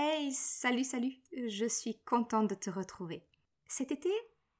Hey, salut, salut, je suis contente de te retrouver. Cet été,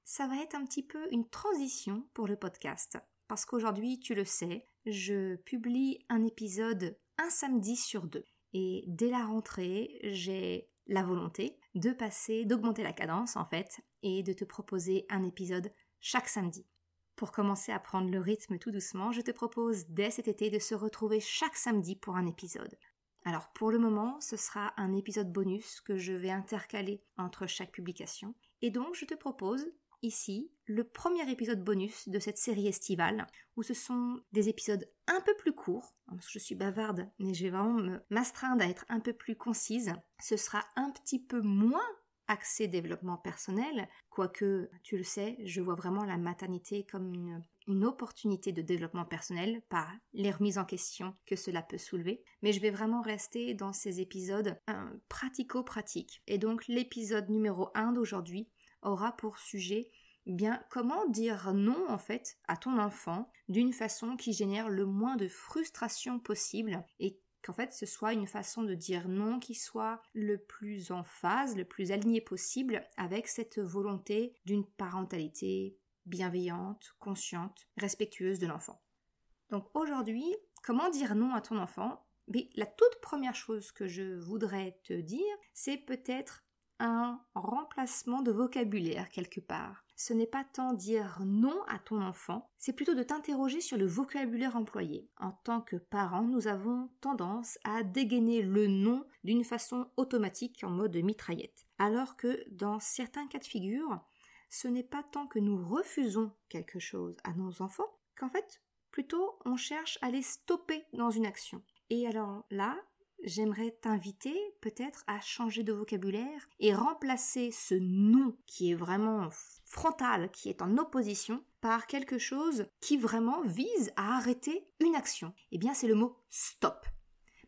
ça va être un petit peu une transition pour le podcast, parce qu'aujourd'hui, tu le sais, je publie un épisode un samedi sur deux. Et dès la rentrée, j'ai la volonté de passer, d'augmenter la cadence en fait, et de te proposer un épisode chaque samedi. Pour commencer à prendre le rythme tout doucement, je te propose dès cet été de se retrouver chaque samedi pour un épisode. Alors pour le moment, ce sera un épisode bonus que je vais intercaler entre chaque publication. Et donc je te propose ici le premier épisode bonus de cette série estivale, où ce sont des épisodes un peu plus courts, que je suis bavarde, mais je vais vraiment m'astreindre à être un peu plus concise. Ce sera un petit peu moins axé développement personnel, quoique, tu le sais, je vois vraiment la maternité comme une opportunité de développement personnel par les remises en question que cela peut soulever. Mais je vais vraiment rester dans ces épisodes pratico-pratiques. Et donc l'épisode numéro 1 d'aujourd'hui aura pour sujet bien comment dire non en fait à ton enfant d'une façon qui génère le moins de frustration possible et qu'en fait ce soit une façon de dire non qui soit le plus en phase, le plus aligné possible avec cette volonté d'une parentalité bienveillante, consciente, respectueuse de l'enfant. Donc aujourd'hui, comment dire non à ton enfant? Mais la toute première chose que je voudrais te dire, c'est peut-être un remplacement de vocabulaire quelque part. Ce n'est pas tant dire non à ton enfant, c'est plutôt de t'interroger sur le vocabulaire employé. En tant que parent, nous avons tendance à dégainer le non d'une façon automatique en mode mitraillette. Alors que dans certains cas de figure, ce n'est pas tant que nous refusons quelque chose à nos enfants, qu'en fait, plutôt on cherche à les stopper dans une action. Et alors là, j'aimerais t'inviter peut-être à changer de vocabulaire et remplacer ce non qui est vraiment frontal, qui est en opposition, par quelque chose qui vraiment vise à arrêter une action. Eh bien, c'est le mot stop.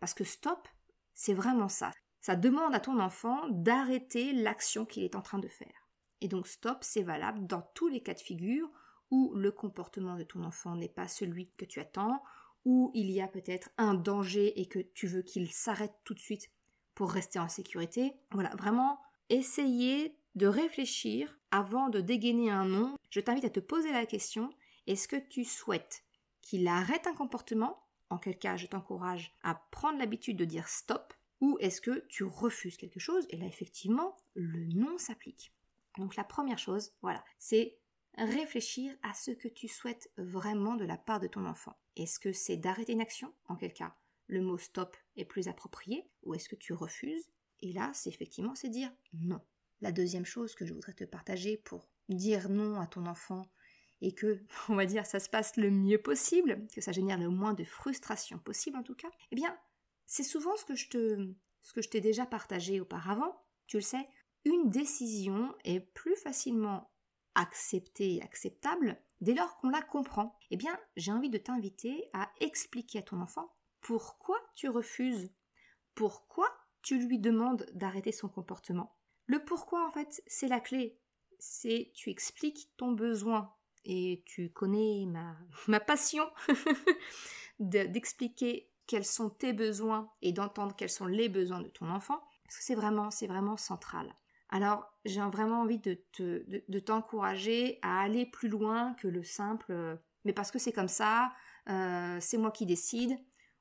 Parce que stop, c'est vraiment ça. Ça demande à ton enfant d'arrêter l'action qu'il est en train de faire. Et donc stop, c'est valable dans tous les cas de figure où le comportement de ton enfant n'est pas celui que tu attends, où il y a peut-être un danger et que tu veux qu'il s'arrête tout de suite pour rester en sécurité. Voilà, vraiment essayer de réfléchir avant de dégainer un nom. Je t'invite à te poser la question, est-ce que tu souhaites qu'il arrête un comportement? En quel cas, je t'encourage à prendre l'habitude de dire stop, ou est-ce que tu refuses quelque chose? Et là, effectivement, le non s'applique. Donc la première chose, voilà, c'est réfléchir à ce que tu souhaites vraiment de la part de ton enfant. Est-ce que c'est d'arrêter une action En quel cas le mot stop est plus approprié Ou est-ce que tu refuses? Et là, c'est effectivement, c'est dire non. La deuxième chose que je voudrais te partager pour dire non à ton enfant et que, on va dire, ça se passe le mieux possible, que ça génère le moins de frustration possible en tout cas, eh bien, c'est souvent ce que je te, ce que je t'ai déjà partagé auparavant. Tu le sais, une décision est plus facilement acceptée et acceptable dès lors qu'on la comprend. Eh bien, j'ai envie de t'inviter à expliquer à ton enfant pourquoi tu refuses, pourquoi tu lui demandes d'arrêter son comportement. Le pourquoi, en fait, c'est la clé. C'est tu expliques ton besoin. Et tu connais ma, ma passion d'expliquer quels sont tes besoins et d'entendre quels sont les besoins de ton enfant. Parce que c'est vraiment, c'est vraiment central. Alors, j'ai vraiment envie de, de, t'encourager à aller plus loin que le simple euh, mais parce que c'est comme ça, euh, c'est moi qui décide,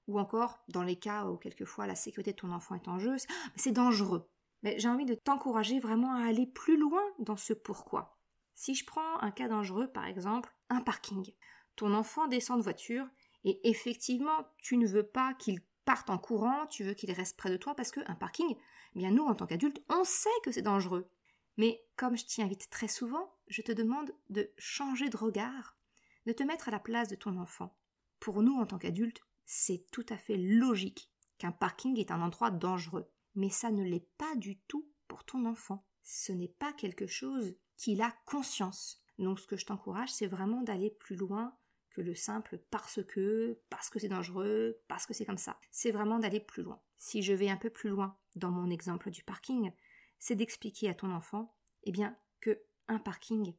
ou encore dans les cas où quelquefois la sécurité de ton enfant est en jeu, c'est dangereux. Mais j'ai envie de t'encourager vraiment à aller plus loin dans ce pourquoi. Si je prends un cas dangereux, par exemple, un parking. Ton enfant descend de voiture et effectivement, tu ne veux pas qu'il parte en courant, tu veux qu'il reste près de toi parce qu'un parking, eh bien nous, en tant qu'adultes, on sait que c'est dangereux. Mais comme je t'y invite très souvent, je te demande de changer de regard, de te mettre à la place de ton enfant. Pour nous, en tant qu'adultes, c'est tout à fait logique qu'un parking est un endroit dangereux. Mais ça ne l'est pas du tout pour ton enfant. ce n'est pas quelque chose qu'il a conscience. Donc ce que je t'encourage, c'est vraiment d'aller plus loin que le simple parce que, parce que c'est dangereux, parce que c'est comme ça. C'est vraiment d'aller plus loin. Si je vais un peu plus loin dans mon exemple du parking, c'est d'expliquer à ton enfant, eh bien, que un parking,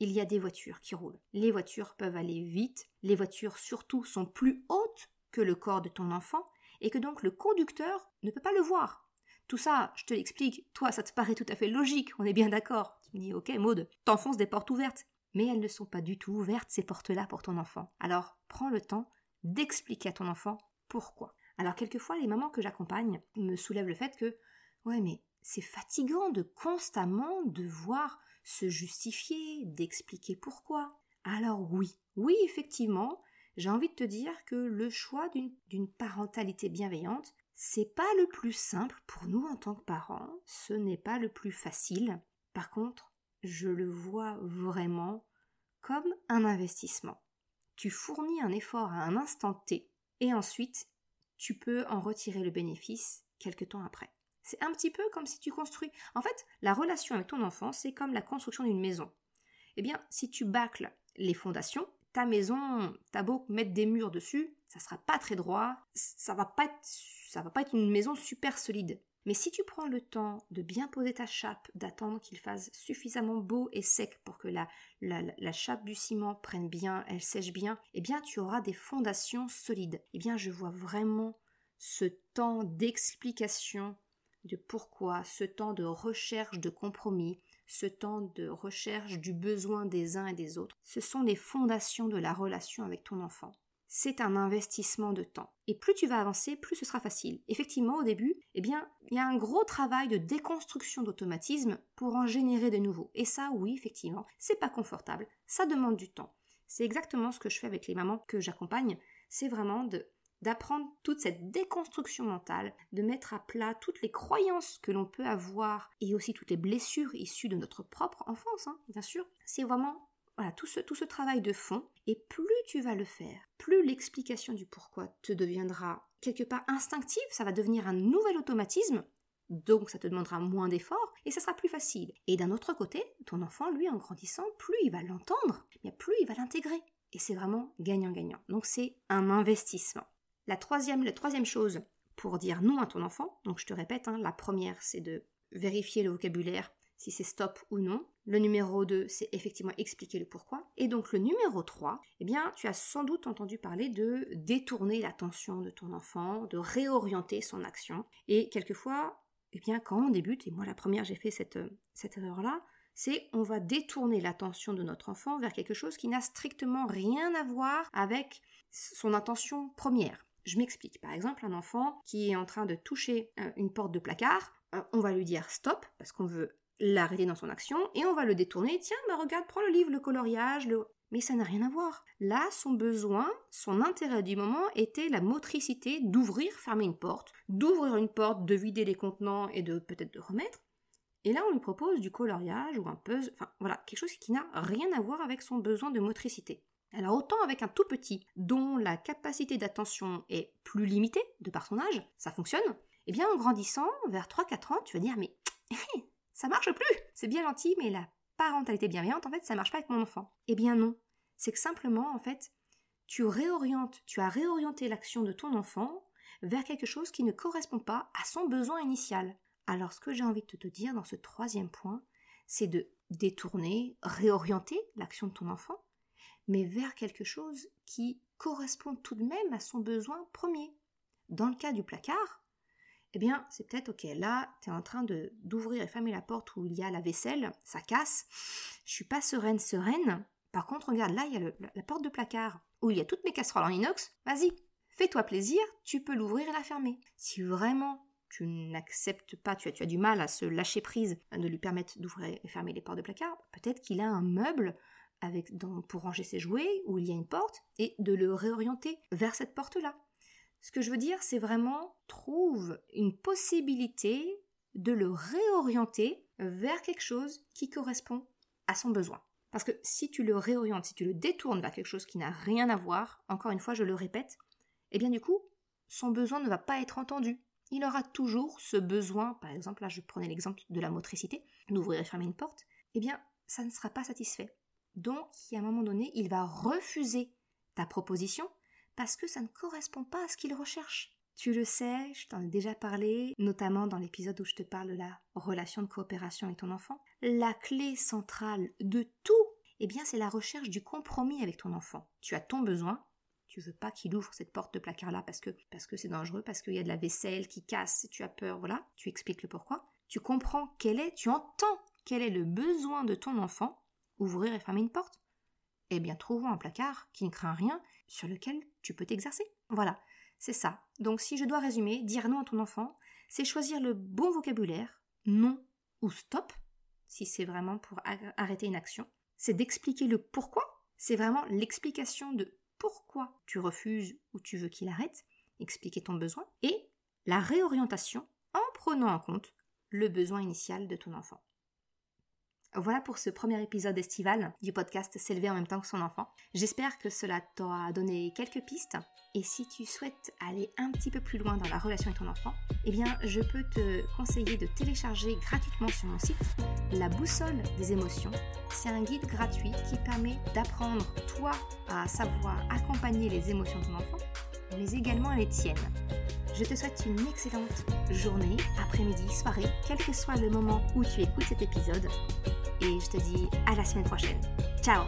il y a des voitures qui roulent. Les voitures peuvent aller vite, les voitures surtout sont plus hautes que le corps de ton enfant, et que donc le conducteur ne peut pas le voir. Tout ça, je te l'explique, toi ça te paraît tout à fait logique, on est bien d'accord. Tu me dis, ok Maude, t'enfonces des portes ouvertes. Mais elles ne sont pas du tout ouvertes, ces portes-là, pour ton enfant. Alors prends le temps d'expliquer à ton enfant pourquoi. Alors quelquefois, les mamans que j'accompagne me soulèvent le fait que, ouais mais c'est fatigant de constamment devoir se justifier, d'expliquer pourquoi. Alors oui, oui, effectivement, j'ai envie de te dire que le choix d'une parentalité bienveillante, c'est pas le plus simple pour nous en tant que parents, ce n'est pas le plus facile. Par contre, je le vois vraiment comme un investissement. Tu fournis un effort à un instant T et ensuite tu peux en retirer le bénéfice quelque temps après. C'est un petit peu comme si tu construis. En fait, la relation avec ton enfant, c'est comme la construction d'une maison. Eh bien, si tu bâcles les fondations, ta maison, t'as beau mettre des murs dessus, ça sera pas très droit, ça va pas ça va pas être une maison super solide. Mais si tu prends le temps de bien poser ta chape, d'attendre qu'il fasse suffisamment beau et sec pour que la, chape du ciment prenne bien, elle sèche bien, eh bien tu auras des fondations solides. Eh bien je vois vraiment ce temps d'explication de pourquoi, ce temps de recherche de compromis, ce temps de recherche du besoin des uns et des autres, ce sont les fondations de la relation avec ton enfant. C'est un investissement de temps. Et plus tu vas avancer, plus ce sera facile. Effectivement, au début, eh bien, il y a un gros travail de déconstruction d'automatisme pour en générer de nouveaux. Et ça, oui, effectivement, c'est pas confortable. Ça demande du temps. C'est exactement ce que je fais avec les mamans que j'accompagne. C'est vraiment de d'apprendre toute cette déconstruction mentale, de mettre à plat toutes les croyances que l'on peut avoir et aussi toutes les blessures issues de notre propre enfance, hein, bien sûr. C'est vraiment voilà, tout ce, travail de fond. Et plus tu vas le faire, plus l'explication du pourquoi te deviendra quelque part instinctive, ça va devenir un nouvel automatisme, donc ça te demandera moins d'efforts et ça sera plus facile. Et d'un autre côté, ton enfant, lui, en grandissant, plus il va l'entendre, plus il va l'intégrer. Et c'est vraiment gagnant-gagnant. Donc c'est un investissement. La troisième, la troisième chose pour dire non à ton enfant, donc je te répète, hein, la première c'est de vérifier le vocabulaire, si c'est stop ou non. Le numéro 2, c'est effectivement expliquer le pourquoi. Et donc le numéro 3, eh bien, tu as sans doute entendu parler de détourner l'attention de ton enfant, de réorienter son action. Et quelquefois, eh bien, quand on débute, et moi la première j'ai fait cette, cette erreur-là, c'est on va détourner l'attention de notre enfant vers quelque chose qui n'a strictement rien à voir avec son intention première. Je m'explique. Par exemple, un enfant qui est en train de toucher euh, une porte de placard, euh, on va lui dire stop parce qu'on veut l'arrêter dans son action et on va le détourner. Tiens, bah regarde, prends le livre, le coloriage, le... Mais ça n'a rien à voir. Là, son besoin, son intérêt du moment était la motricité d'ouvrir, fermer une porte, d'ouvrir une porte, de vider les contenants et de peut-être de remettre. Et là, on lui propose du coloriage ou un puzzle, enfin voilà, quelque chose qui n'a rien à voir avec son besoin de motricité. Alors autant avec un tout petit dont la capacité d'attention est plus limitée de par son âge, ça fonctionne, eh bien en grandissant, vers 3-4 ans, tu vas dire mais ça marche plus C'est bien gentil, mais la parentalité bienveillante, en fait, ça marche pas avec mon enfant. Eh bien non. C'est que simplement, en fait, tu réorientes, tu as réorienté l'action de ton enfant vers quelque chose qui ne correspond pas à son besoin initial. Alors ce que j'ai envie de te dire dans ce troisième point, c'est de détourner, réorienter l'action de ton enfant mais vers quelque chose qui correspond tout de même à son besoin premier. Dans le cas du placard, eh bien, c'est peut-être, ok, là, tu es en train de d'ouvrir et fermer la porte où il y a la vaisselle, ça casse, je suis pas sereine, sereine. Par contre, regarde, là, il y a la porte de placard où il y a toutes mes casseroles en inox, vas-y, fais-toi plaisir, tu peux l'ouvrir et la fermer. Si vraiment tu n'acceptes pas, tu as, du mal à se lâcher prise, de lui permettre d'ouvrir et fermer les portes de placard, peut-être qu'il a un meuble avec, pour ranger ses jouets où il y a une porte et de le réorienter vers cette porte-là. Ce que je veux dire, c'est vraiment trouve une possibilité de le réorienter vers quelque chose qui correspond à son besoin. Parce que si tu le réorientes, si tu le détournes vers quelque chose qui n'a rien à voir, encore une fois, je le répète, eh bien du coup, son besoin ne va pas être entendu. il aura toujours ce besoin, par exemple, là je prenais l'exemple de la motricité, d'ouvrir et fermer une porte, eh bien, ça ne sera pas satisfait. Donc, à un moment donné, il va refuser ta proposition parce que ça ne correspond pas à ce qu'il recherche. Tu le sais, je t'en ai déjà parlé, notamment dans l'épisode où je te parle de la relation de coopération avec ton enfant. La clé centrale de tout, eh bien, c'est la recherche du compromis avec ton enfant. Tu as ton besoin, tu veux pas qu'il ouvre cette porte de placard là parce que parce que c'est dangereux, parce qu'il y a de la vaisselle qui casse, tu as peur, voilà. Tu expliques le pourquoi. Tu comprends quel est, tu entends quel est le besoin de ton enfant, ouvrir et fermer une porte. Eh bien, trouvons un placard qui ne craint rien, sur lequel tu peux t'exercer. Voilà, c'est ça. Donc, si je dois résumer, dire non à ton enfant, c'est choisir le bon vocabulaire, non ou stop, si c'est vraiment pour arrêter une action. C'est d'expliquer le pourquoi. C'est vraiment l'explication de pourquoi tu refuses ou tu veux qu'il arrête, expliquer ton besoin, et la réorientation en prenant en compte le besoin initial de ton enfant. Voilà pour ce premier épisode estival du podcast S'élever en même temps que son enfant. J'espère que cela t'aura donné quelques pistes. Et si tu souhaites aller un petit peu plus loin dans la relation avec ton enfant, eh bien, je peux te conseiller de télécharger gratuitement sur mon site la boussole des émotions. C'est un guide gratuit qui permet d'apprendre, toi, à savoir accompagner les émotions de ton enfant, mais également les tiennes. Je te souhaite une excellente journée, après-midi, soirée, quel que soit le moment où tu écoutes cet épisode. Et je te dis à la semaine prochaine. Ciao